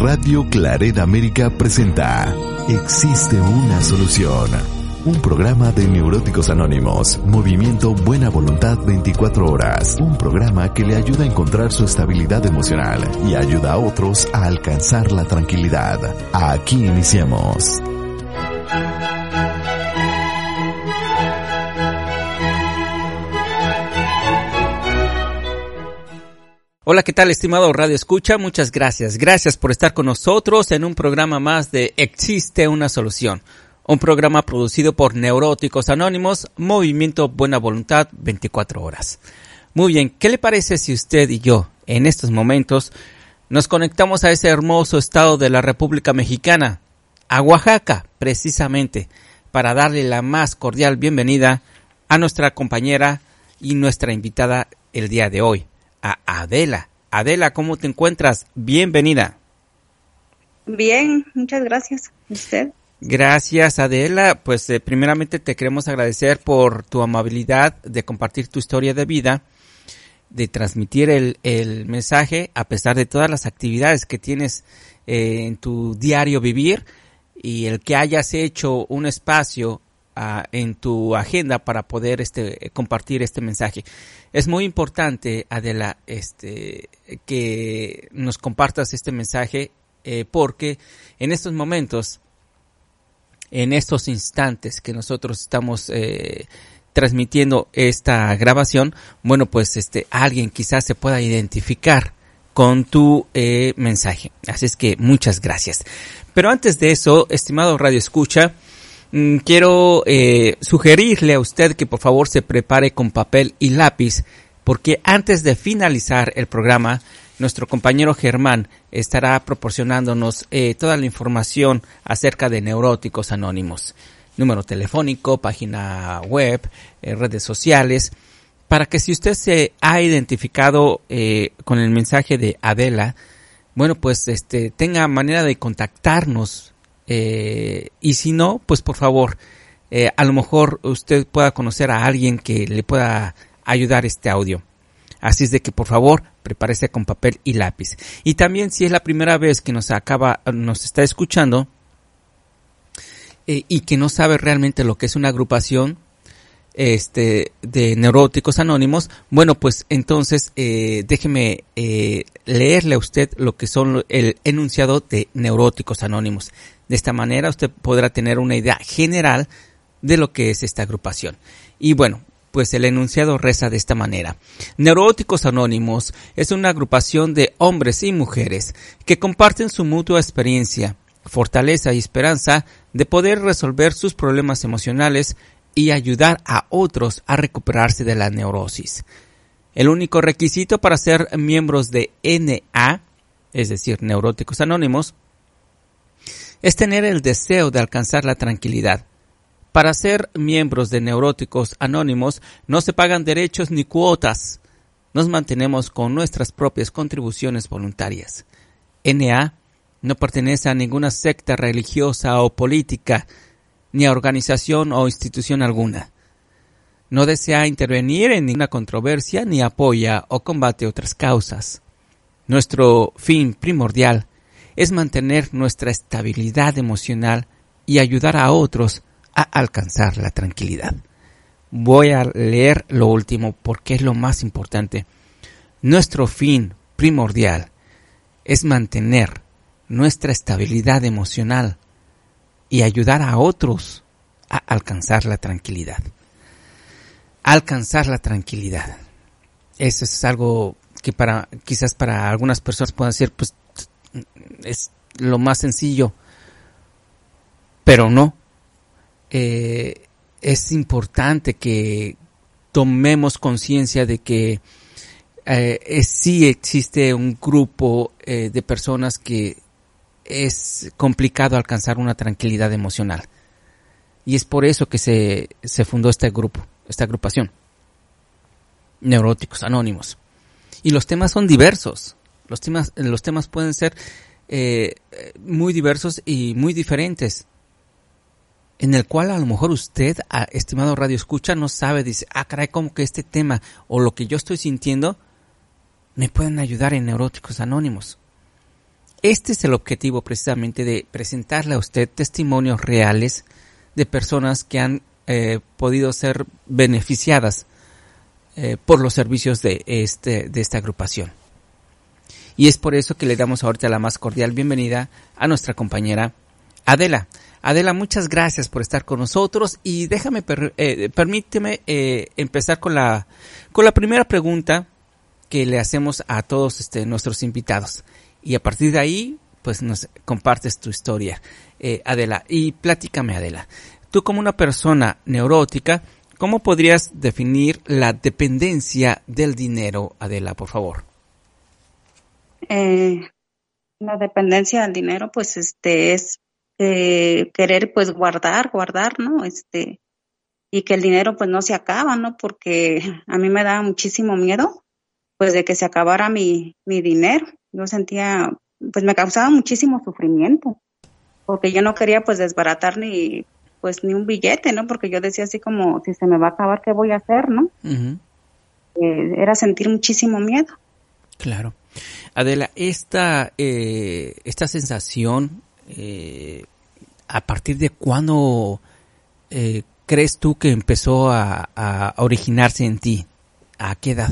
Radio Claret América presenta Existe una solución. Un programa de Neuróticos Anónimos, Movimiento Buena Voluntad 24 horas. Un programa que le ayuda a encontrar su estabilidad emocional y ayuda a otros a alcanzar la tranquilidad. Aquí iniciamos. Hola, ¿qué tal, estimado Radio Escucha? Muchas gracias. Gracias por estar con nosotros en un programa más de Existe una solución. Un programa producido por Neuróticos Anónimos, Movimiento Buena Voluntad 24 horas. Muy bien, ¿qué le parece si usted y yo, en estos momentos, nos conectamos a ese hermoso estado de la República Mexicana, a Oaxaca, precisamente, para darle la más cordial bienvenida a nuestra compañera y nuestra invitada el día de hoy, a Adela. Adela, ¿cómo te encuentras? Bienvenida. Bien, muchas gracias. ¿Usted? Gracias, Adela. Pues eh, primeramente te queremos agradecer por tu amabilidad de compartir tu historia de vida, de transmitir el, el mensaje a pesar de todas las actividades que tienes eh, en tu diario vivir y el que hayas hecho un espacio en tu agenda para poder este, compartir este mensaje. Es muy importante, Adela, este, que nos compartas este mensaje eh, porque en estos momentos, en estos instantes que nosotros estamos eh, transmitiendo esta grabación, bueno, pues este, alguien quizás se pueda identificar con tu eh, mensaje. Así es que muchas gracias. Pero antes de eso, estimado Radio Escucha, quiero eh, sugerirle a usted que por favor se prepare con papel y lápiz, porque antes de finalizar el programa, nuestro compañero Germán estará proporcionándonos eh, toda la información acerca de neuróticos anónimos. Número telefónico, página web, eh, redes sociales, para que si usted se ha identificado eh, con el mensaje de Adela, bueno, pues este tenga manera de contactarnos eh, y si no, pues por favor, eh, a lo mejor usted pueda conocer a alguien que le pueda ayudar este audio. Así es de que por favor prepárese con papel y lápiz. Y también si es la primera vez que nos acaba, nos está escuchando eh, y que no sabe realmente lo que es una agrupación, este de neuróticos anónimos bueno pues entonces eh, déjeme eh, leerle a usted lo que son el enunciado de neuróticos anónimos de esta manera usted podrá tener una idea general de lo que es esta agrupación y bueno pues el enunciado reza de esta manera. Neuróticos Anónimos es una agrupación de hombres y mujeres que comparten su mutua experiencia, fortaleza y esperanza de poder resolver sus problemas emocionales y ayudar a otros a recuperarse de la neurosis. El único requisito para ser miembros de NA, es decir, Neuróticos Anónimos, es tener el deseo de alcanzar la tranquilidad. Para ser miembros de Neuróticos Anónimos no se pagan derechos ni cuotas. Nos mantenemos con nuestras propias contribuciones voluntarias. NA no pertenece a ninguna secta religiosa o política, ni a organización o institución alguna. No desea intervenir en ninguna controversia ni apoya o combate otras causas. Nuestro fin primordial es mantener nuestra estabilidad emocional y ayudar a otros a alcanzar la tranquilidad. Voy a leer lo último porque es lo más importante. Nuestro fin primordial es mantener nuestra estabilidad emocional y ayudar a otros a alcanzar la tranquilidad. Alcanzar la tranquilidad. Eso es algo que para quizás para algunas personas puedan decir pues es lo más sencillo, pero no. Eh, es importante que tomemos conciencia de que eh, sí existe un grupo eh, de personas que es complicado alcanzar una tranquilidad emocional. Y es por eso que se, se fundó este grupo, esta agrupación. Neuróticos Anónimos. Y los temas son diversos. Los temas, los temas pueden ser eh, muy diversos y muy diferentes. En el cual a lo mejor usted, estimado Radio Escucha, no sabe, dice, ah, caray, como que este tema o lo que yo estoy sintiendo me pueden ayudar en Neuróticos Anónimos. Este es el objetivo precisamente de presentarle a usted testimonios reales de personas que han eh, podido ser beneficiadas eh, por los servicios de, este, de esta agrupación. Y es por eso que le damos ahorita la más cordial bienvenida a nuestra compañera Adela. Adela, muchas gracias por estar con nosotros y déjame, eh, permíteme empezar con la, con la primera pregunta que le hacemos a todos este, nuestros invitados. Y a partir de ahí, pues nos compartes tu historia, eh, Adela. Y platícame, Adela. Tú como una persona neurótica, ¿cómo podrías definir la dependencia del dinero, Adela, por favor? Eh, la dependencia del dinero, pues, este, es eh, querer, pues, guardar, guardar, ¿no? Este, y que el dinero, pues, no se acaba, ¿no? Porque a mí me da muchísimo miedo pues de que se acabara mi, mi dinero. Yo sentía, pues me causaba muchísimo sufrimiento, porque yo no quería pues desbaratar ni pues ni un billete, ¿no? Porque yo decía así como, si se me va a acabar, ¿qué voy a hacer, no? Eh, era sentir muchísimo miedo. Claro. Adela, esta, eh, esta sensación, eh, ¿a partir de cuándo crees tú que empezó a, a, originarse en ti? ¿A qué edad?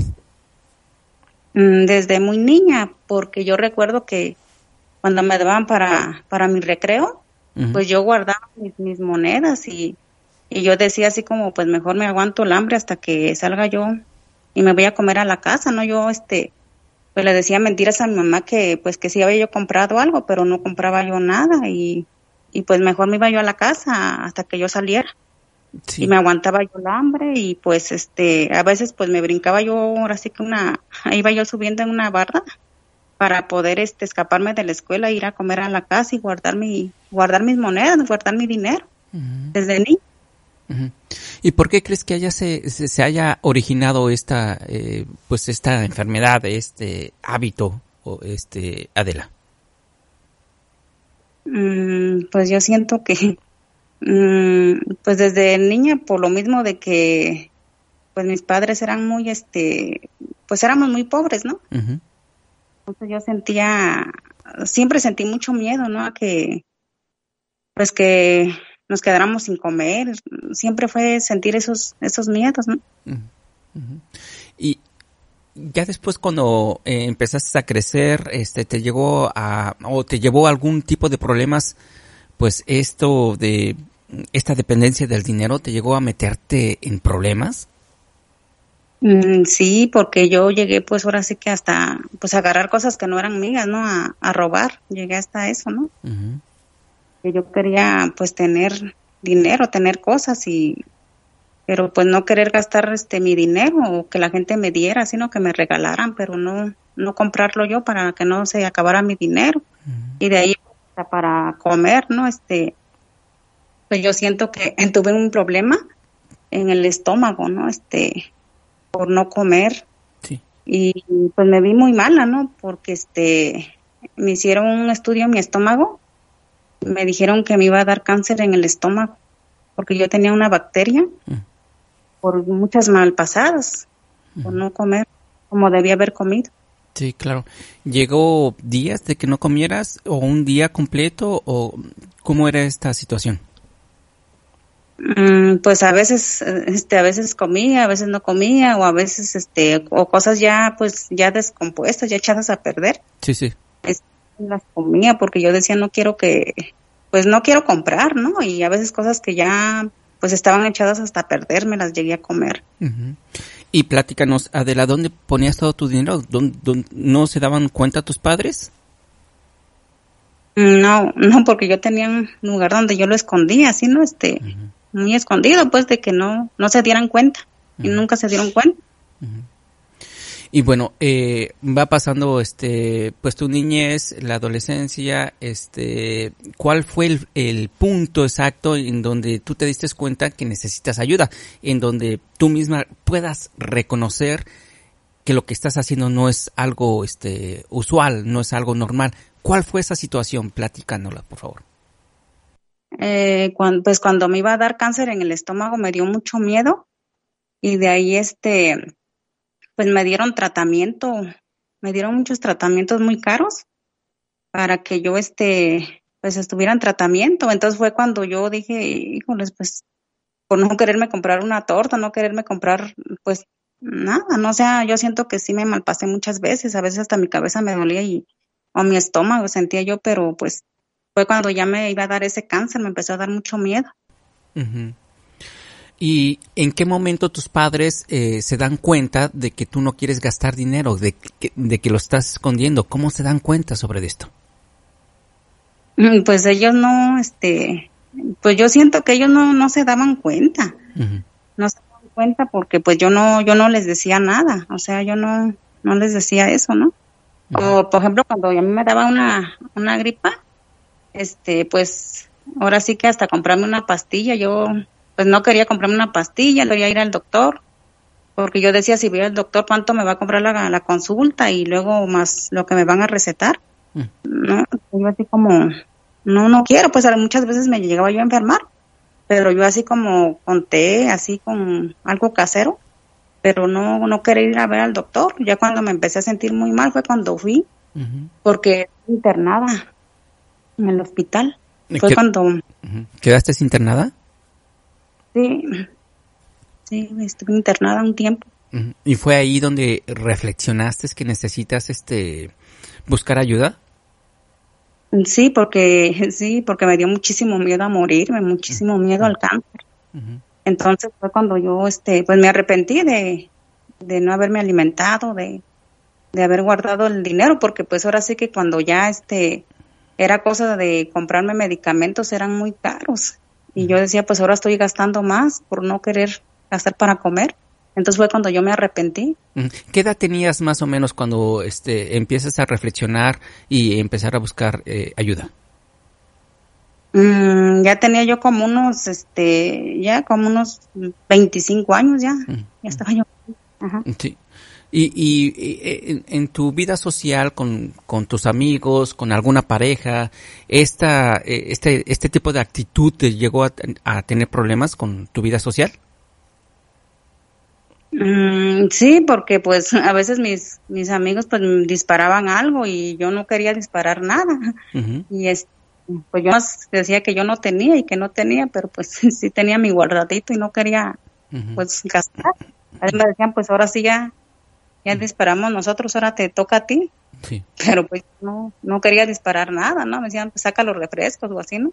Mm, desde muy niña, porque yo recuerdo que cuando me daban para, para mi recreo, pues yo guardaba mis, monedas y, y, yo decía así como, pues mejor me aguanto el hambre hasta que salga yo y me voy a comer a la casa, ¿no? Yo, este, pues le decía mentiras a mi mamá que, pues que sí había yo comprado algo, pero no compraba yo nada y, y pues mejor me iba yo a la casa hasta que yo saliera y me aguantaba yo el hambre y pues este a veces pues me brincaba yo ahora sí que una iba yo subiendo en una barra para poder este escaparme de la escuela ir a comer a la casa y guardar mi guardar mis monedas guardar mi dinero desde niño. ¿Y por qué crees que haya se, se, haya originado esta eh, pues esta enfermedad, este hábito o este Adela? Mm, pues yo siento que pues desde niña, por lo mismo de que pues mis padres eran muy, este, pues éramos muy pobres, ¿no? Entonces yo sentía, siempre sentí mucho miedo, ¿no? A que, pues que nos quedáramos sin comer, siempre fue sentir esos, esos miedos, ¿no? Y ya después cuando eh, empezaste a crecer, este, te llegó a, o te llevó a algún tipo de problemas, pues esto de esta dependencia del dinero te llegó a meterte en problemas? Mm, sí, porque yo llegué pues ahora sí que hasta pues a agarrar cosas que no eran mías, ¿no? A, robar, llegué hasta eso, ¿no? Que yo quería pues tener dinero, tener cosas y pero pues no querer gastar este mi dinero o que la gente me diera, sino que me regalaran, pero no no comprarlo yo para que no se acabara mi dinero. Y de ahí hasta para comer, ¿no? Este pues yo siento que tuve un problema en el estómago, ¿no? Este, por no comer. Sí. Y pues me vi muy mala, ¿no? Porque este, me hicieron un estudio en mi estómago. Me dijeron que me iba a dar cáncer en el estómago, porque yo tenía una bacteria mm. por muchas malpasadas, por no comer como debía haber comido. Sí, claro. ¿Llegó días de que no comieras o un día completo o cómo era esta situación? Mm, pues a veces este a veces comía a veces no comía o a veces este o cosas ya pues ya descompuestas ya echadas a perder. Sí sí. Las comía porque yo decía no quiero que pues no quiero comprar no y a veces cosas que ya pues estaban echadas hasta perder me las llegué a comer y platícanos Adela dónde ponías todo tu dinero ¿Dónde, no se daban cuenta tus padres no no porque yo tenía un lugar donde yo lo escondía así no este muy escondido, pues de que no, no se dieran cuenta y nunca se dieron cuenta. Y bueno, eh, va pasando, este, pues tu niñez, la adolescencia, este, ¿cuál fue el, el, punto exacto en donde tú te diste cuenta que necesitas ayuda? En donde tú misma puedas reconocer que lo que estás haciendo no es algo, este, usual, no es algo normal. ¿Cuál fue esa situación? Platicándola, por favor. Eh, cuando, pues cuando me iba a dar cáncer en el estómago me dio mucho miedo y de ahí este pues me dieron tratamiento, me dieron muchos tratamientos muy caros para que yo este pues estuviera en tratamiento. Entonces fue cuando yo dije, híjoles, pues por no quererme comprar una torta, no quererme comprar pues nada, no o sea, yo siento que sí me malpasé muchas veces, a veces hasta mi cabeza me dolía y o mi estómago sentía yo, pero pues fue cuando ya me iba a dar ese cáncer, me empezó a dar mucho miedo. ¿Y en qué momento tus padres eh, se dan cuenta de que tú no quieres gastar dinero, de que, de que lo estás escondiendo? ¿Cómo se dan cuenta sobre esto? Mm, pues ellos no, este, pues yo siento que ellos no, no se daban cuenta. No se daban cuenta porque pues yo no, yo no les decía nada. O sea, yo no, no les decía eso, ¿no? O por ejemplo cuando a mí me daba una, una gripa, este, pues ahora sí que hasta comprarme una pastilla, yo pues no quería comprarme una pastilla, quería ir al doctor, porque yo decía, si voy al doctor, ¿cuánto me va a comprar la, la consulta y luego más lo que me van a recetar? Mm. No, yo así como, no, no quiero, pues muchas veces me llegaba yo a enfermar, pero yo así como conté, así con algo casero, pero no, no quería ir a ver al doctor. Ya cuando me empecé a sentir muy mal fue cuando fui, porque internada en el hospital. Fue cuando... ¿Quedaste internada? Sí, sí, estuve internada un tiempo. ¿Y fue ahí donde reflexionaste que necesitas este buscar ayuda? Sí, porque sí, porque me dio muchísimo miedo a morirme, muchísimo miedo al cáncer. Entonces fue cuando yo este pues me arrepentí de, de no haberme alimentado, de, de haber guardado el dinero, porque pues ahora sí que cuando ya este era cosa de comprarme medicamentos eran muy caros y yo decía, pues ahora estoy gastando más por no querer gastar para comer. Entonces fue cuando yo me arrepentí. ¿Qué edad tenías más o menos cuando este, empiezas a reflexionar y empezar a buscar eh, ayuda? Mm, ya tenía yo como unos, este, ya como unos 25 años ya. Ya estaba yo. Ajá. Sí. Y, y, en, tu vida social con, con, tus amigos, con alguna pareja, esta, e, este, este tipo de actitud te llegó a, tener problemas con tu vida social? Mm, sí, porque pues a veces mis, mis amigos pues disparaban algo y yo no quería disparar nada. Y es, pues yo decía que yo no tenía y que no tenía, pero pues sí tenía mi guardadito y no quería pues gastar. A veces me decían pues ahora sí ya ya disparamos nosotros, ahora te toca a ti. Sí. Pero pues no, no quería disparar nada, ¿no? Me decían, pues saca los refrescos o así, ¿no?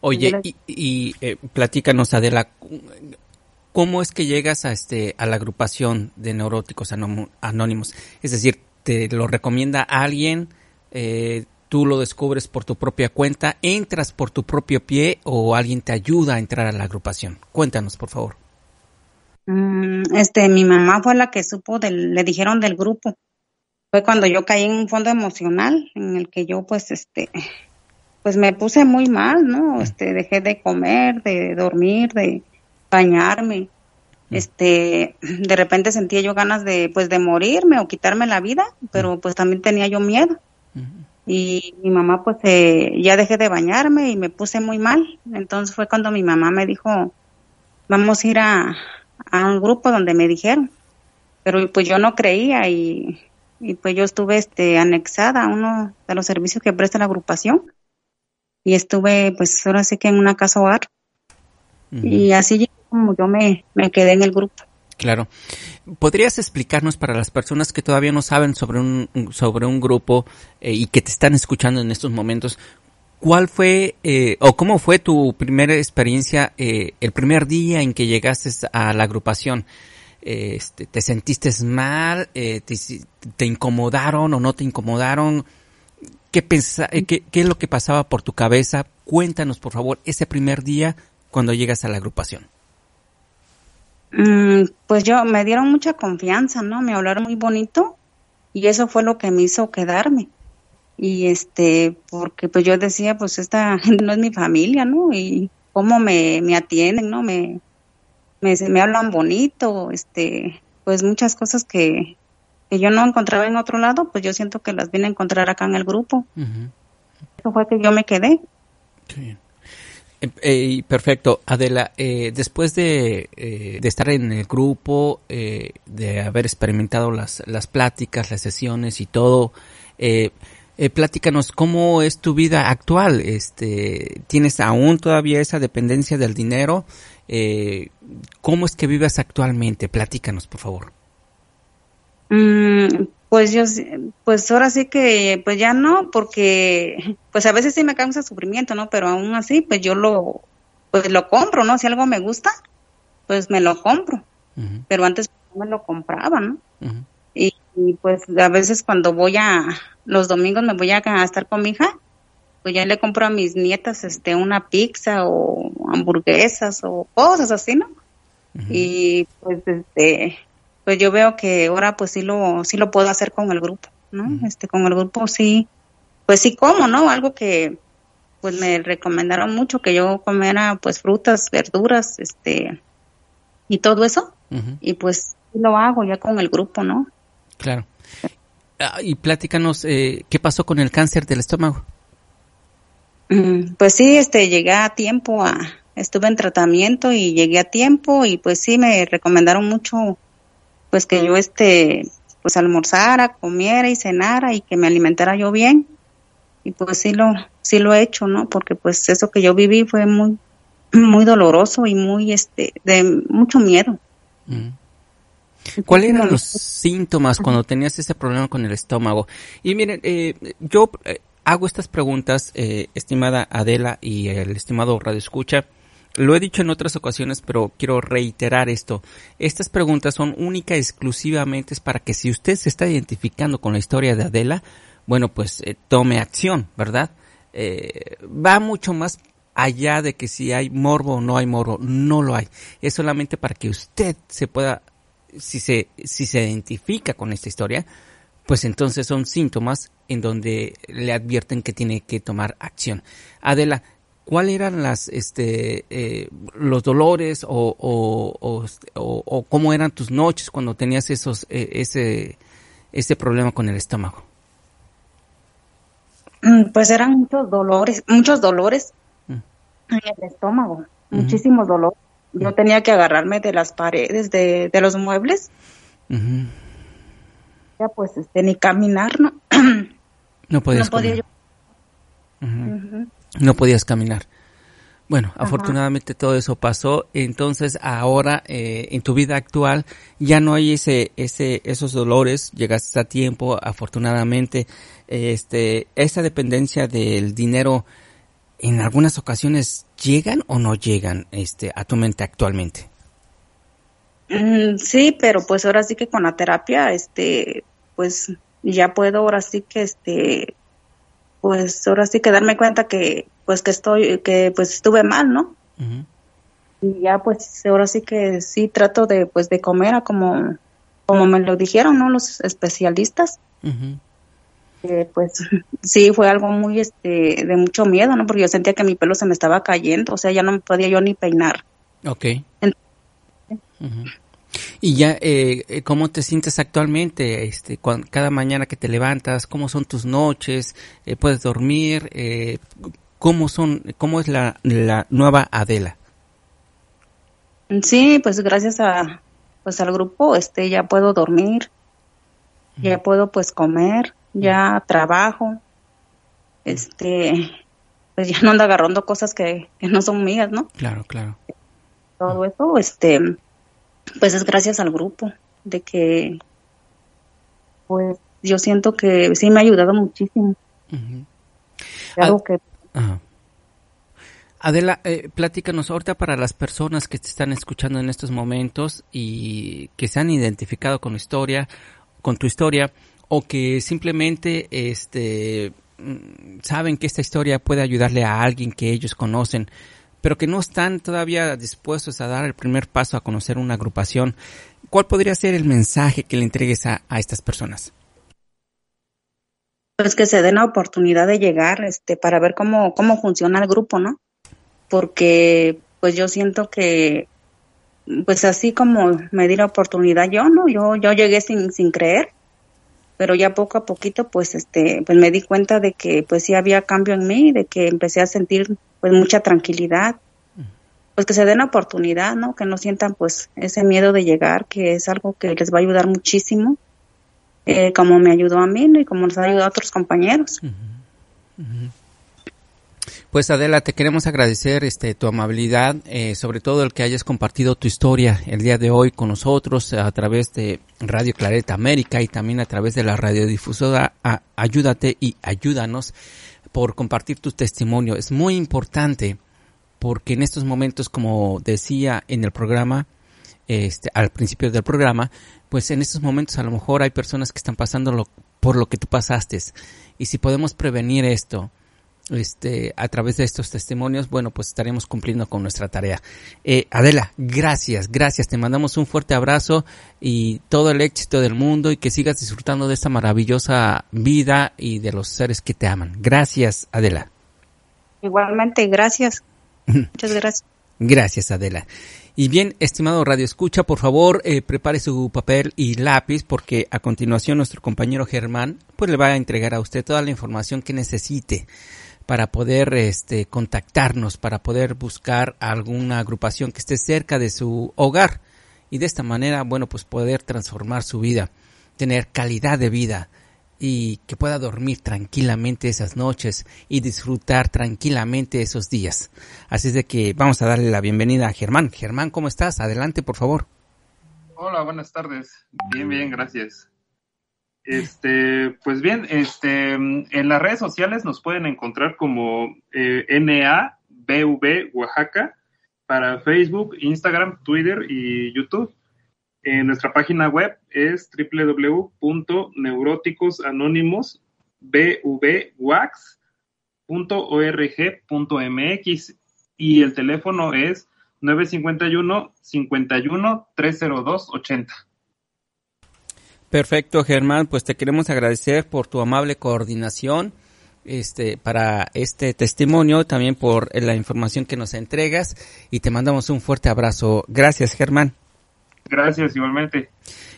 Oye, y, y eh, platícanos, Adela, ¿cómo es que llegas a este a la agrupación de neuróticos anónimos? Es decir, ¿te lo recomienda alguien? Eh, ¿Tú lo descubres por tu propia cuenta? ¿Entras por tu propio pie o alguien te ayuda a entrar a la agrupación? Cuéntanos, por favor. Mm, este, mi mamá fue la que supo, del, le dijeron del grupo. Fue cuando yo caí en un fondo emocional en el que yo, pues, este, pues me puse muy mal, ¿no? Este, dejé de comer, de dormir, de bañarme. Este, de repente sentía yo ganas de, pues, de morirme o quitarme la vida, pero pues también tenía yo miedo. Y mi mamá, pues, eh, ya dejé de bañarme y me puse muy mal. Entonces fue cuando mi mamá me dijo, vamos a ir a, a un grupo donde me dijeron, pero pues yo no creía y, y pues yo estuve este anexada a uno de los servicios que presta la agrupación y estuve pues ahora sí que en una casa hogar y así como yo me, me quedé en el grupo. Claro. ¿Podrías explicarnos para las personas que todavía no saben sobre un, sobre un grupo eh, y que te están escuchando en estos momentos, ¿Cuál fue eh, o cómo fue tu primera experiencia eh, el primer día en que llegaste a la agrupación? Este, ¿Te sentiste mal? Eh, te, incomodaron o no te incomodaron? ¿Qué, qué, ¿Qué es lo que pasaba por tu cabeza? Cuéntanos, por favor, ese primer día cuando llegas a la agrupación. Mm, pues yo, me dieron mucha confianza, ¿no? Me hablaron muy bonito y eso fue lo que me hizo quedarme. Y este, porque pues yo decía, pues esta gente no es mi familia, ¿no? Y cómo me, me atienden, ¿no? Me, me, me hablan bonito, este, pues muchas cosas que, que yo no encontraba en otro lado, pues yo siento que las vine a encontrar acá en el grupo. Eso fue que yo me quedé. Sí. Eh, perfecto. Adela, eh, después de, eh, de, estar en el grupo, eh, de haber experimentado las, las pláticas, las sesiones y todo, eh, platícanos cómo es tu vida actual. Este, ¿Tienes aún todavía esa dependencia del dinero? ¿Cómo es que vives actualmente? Platícanos, por favor. Mm, pues yo, pues ahora sí que, pues ya no, porque, pues a veces sí me causa sufrimiento, ¿no? Pero aún así, pues yo lo, pues lo compro, ¿no? Si algo me gusta, pues me lo compro. Pero antes no me lo compraba, ¿no? Y, pues a veces cuando voy a, los domingos me voy a, estar con mi hija, pues ya le compro a mis nietas, este, una pizza o hamburguesas o cosas así, ¿no? Y pues, este, pues yo veo que ahora pues sí lo, sí lo puedo hacer con el grupo, ¿no? Este, con el grupo sí, pues sí como, ¿no? Algo que pues me recomendaron mucho que yo comiera pues frutas, verduras, este, y todo eso. Y pues lo hago ya con el grupo, ¿no? Claro. Ah, y pláticanos, eh, ¿qué pasó con el cáncer del estómago? Mm, pues sí, este, llegué a tiempo a, estuve en tratamiento y llegué a tiempo y pues sí me recomendaron mucho pues que yo este pues almorzara, comiera y cenara y que me alimentara yo bien. Y pues sí lo sí lo he hecho, ¿no? Porque pues eso que yo viví fue muy muy doloroso y muy este de mucho miedo. Mm. ¿Cuáles eran los síntomas cuando tenías ese problema con el estómago? Y miren, eh, yo eh, hago estas preguntas, eh, estimada Adela y el estimado Radio Escucha, lo he dicho en otras ocasiones, pero quiero reiterar esto. Estas preguntas son únicas y exclusivamente para que si usted se está identificando con la historia de Adela, bueno, pues eh, tome acción, ¿verdad? Eh, va mucho más allá de que si hay morbo o no hay morbo, no lo hay. Es solamente para que usted se pueda, si se, si se identifica con esta historia, pues entonces son síntomas en donde le advierten que tiene que tomar acción. Adela, ¿cuáles eran las, este, eh, los dolores o, o, o, cómo eran tus noches cuando tenías esos, eh, ese, ese problema con el estómago? Mm, pues eran muchos dolores, muchos dolores mm. en el estómago, muchísimos dolores. Yo mm. tenía que agarrarme de las paredes, de, de los muebles. Ya pues, este, ni caminar, ¿no? no podías no podía yo no podías caminar. Bueno, afortunadamente todo eso pasó, entonces ahora eh, en tu vida actual ya no hay ese, ese, esos dolores, llegaste a tiempo, afortunadamente, este, esa dependencia del dinero en algunas ocasiones llegan o no llegan, este, a tu mente actualmente. Mm, sí, pero pues ahora sí que con la terapia, este, pues ya puedo ahora sí que, este, pues ahora sí que darme cuenta que pues que estoy que pues estuve mal no y ya pues ahora sí que sí trato de pues de comer a como como me lo dijeron no los especialistas pues sí fue algo muy este de mucho miedo no porque yo sentía que mi pelo se me estaba cayendo o sea ya no me podía yo ni peinar okay y ya, eh, eh, ¿cómo te sientes actualmente? Este, cada mañana que te levantas, ¿cómo son tus noches? Eh, ¿Puedes dormir? Eh, ¿Cómo son, cómo es la, la nueva Adela? Sí, pues gracias a, pues al grupo, este, ya puedo dormir, ya puedo pues comer, ya trabajo, este, pues ya no ando agarrando cosas que, que no son mías, ¿no? Claro, claro. Todo eso, este, pues es gracias al grupo, de que pues yo siento que sí me ha ayudado muchísimo. que... Adela, eh, platícanos ahorita para las personas que te están escuchando en estos momentos y que se han identificado con historia, con tu historia, o que simplemente este mm, saben que esta historia puede ayudarle a alguien que ellos conocen pero que no están todavía dispuestos a dar el primer paso a conocer una agrupación, ¿cuál podría ser el mensaje que le entregues a, estas personas? Pues que se den la oportunidad de llegar, este, para ver cómo, cómo funciona el grupo, ¿no? Porque, pues yo siento que, pues así como me di la oportunidad yo, ¿no? Yo, yo llegué sin, sin creer, pero ya poco a poquito, pues, este, pues me di cuenta de que, pues sí había cambio en mí, de que empecé a sentir, pues, mucha tranquilidad, pues que se den la oportunidad, ¿no? Que no sientan, pues, ese miedo de llegar, que es algo que les va a ayudar muchísimo eh, como me ayudó a mí y como nos ha ayudado a otros compañeros. Pues Adela, te queremos agradecer este tu amabilidad, eh, sobre todo el que hayas compartido tu historia el día de hoy con nosotros a través de Radio Clareta América y también a través de la radiodifusora Ayúdate y Ayúdanos por compartir tu testimonio. Es muy importante porque en estos momentos, como decía en el programa, este, al principio del programa, pues en estos momentos a lo mejor hay personas que están pasando por lo que tú pasaste. Y si podemos prevenir esto, este, a través de estos testimonios, bueno, pues estaremos cumpliendo con nuestra tarea. Eh, Adela, gracias, gracias. Te mandamos un fuerte abrazo y todo el éxito del mundo y que sigas disfrutando de esta maravillosa vida y de los seres que te aman. Gracias, Adela. Igualmente, gracias. Muchas gracias. Gracias, Adela. Y bien, estimado Radio Escucha, por favor, eh, prepare su papel y lápiz porque a continuación nuestro compañero Germán pues le va a entregar a usted toda la información que necesite para poder este, contactarnos, para poder buscar alguna agrupación que esté cerca de su hogar y de esta manera, bueno, pues poder transformar su vida, tener calidad de vida, y que pueda dormir tranquilamente esas noches y disfrutar tranquilamente esos días. Así es de que vamos a darle la bienvenida a Germán. Germán, ¿cómo estás? Adelante, por favor. Hola, buenas tardes. Bien, bien, gracias. Este, pues bien, este, en las redes sociales nos pueden encontrar como eh, NABV Oaxaca para Facebook, Instagram, Twitter y YouTube. En nuestra página web es www.neuróticosanónimos.org.mx y el teléfono es 951 51 302 80. Perfecto, Germán, pues te queremos agradecer por tu amable coordinación este para este testimonio, también por la información que nos entregas y te mandamos un fuerte abrazo. Gracias, Germán. Gracias, igualmente.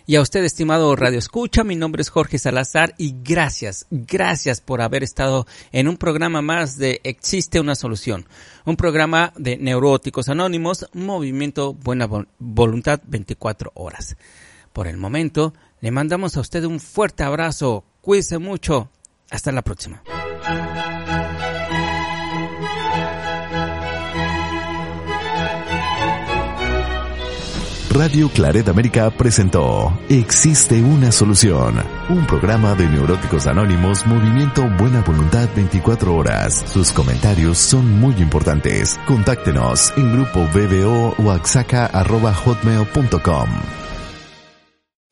Y a usted, estimado Radio Escucha, mi nombre es Jorge Salazar y gracias, gracias por haber estado en un programa más de Existe una solución, un programa de Neuróticos Anónimos, Movimiento Buena Voluntad 24 horas. Por el momento, le mandamos a usted un fuerte abrazo, cuídese mucho, hasta la próxima. Radio Claret América presentó Existe una solución, un programa de neuróticos anónimos Movimiento Buena Voluntad 24 horas. Sus comentarios son muy importantes. Contáctenos en grupo BBO axaca.hotmail.com.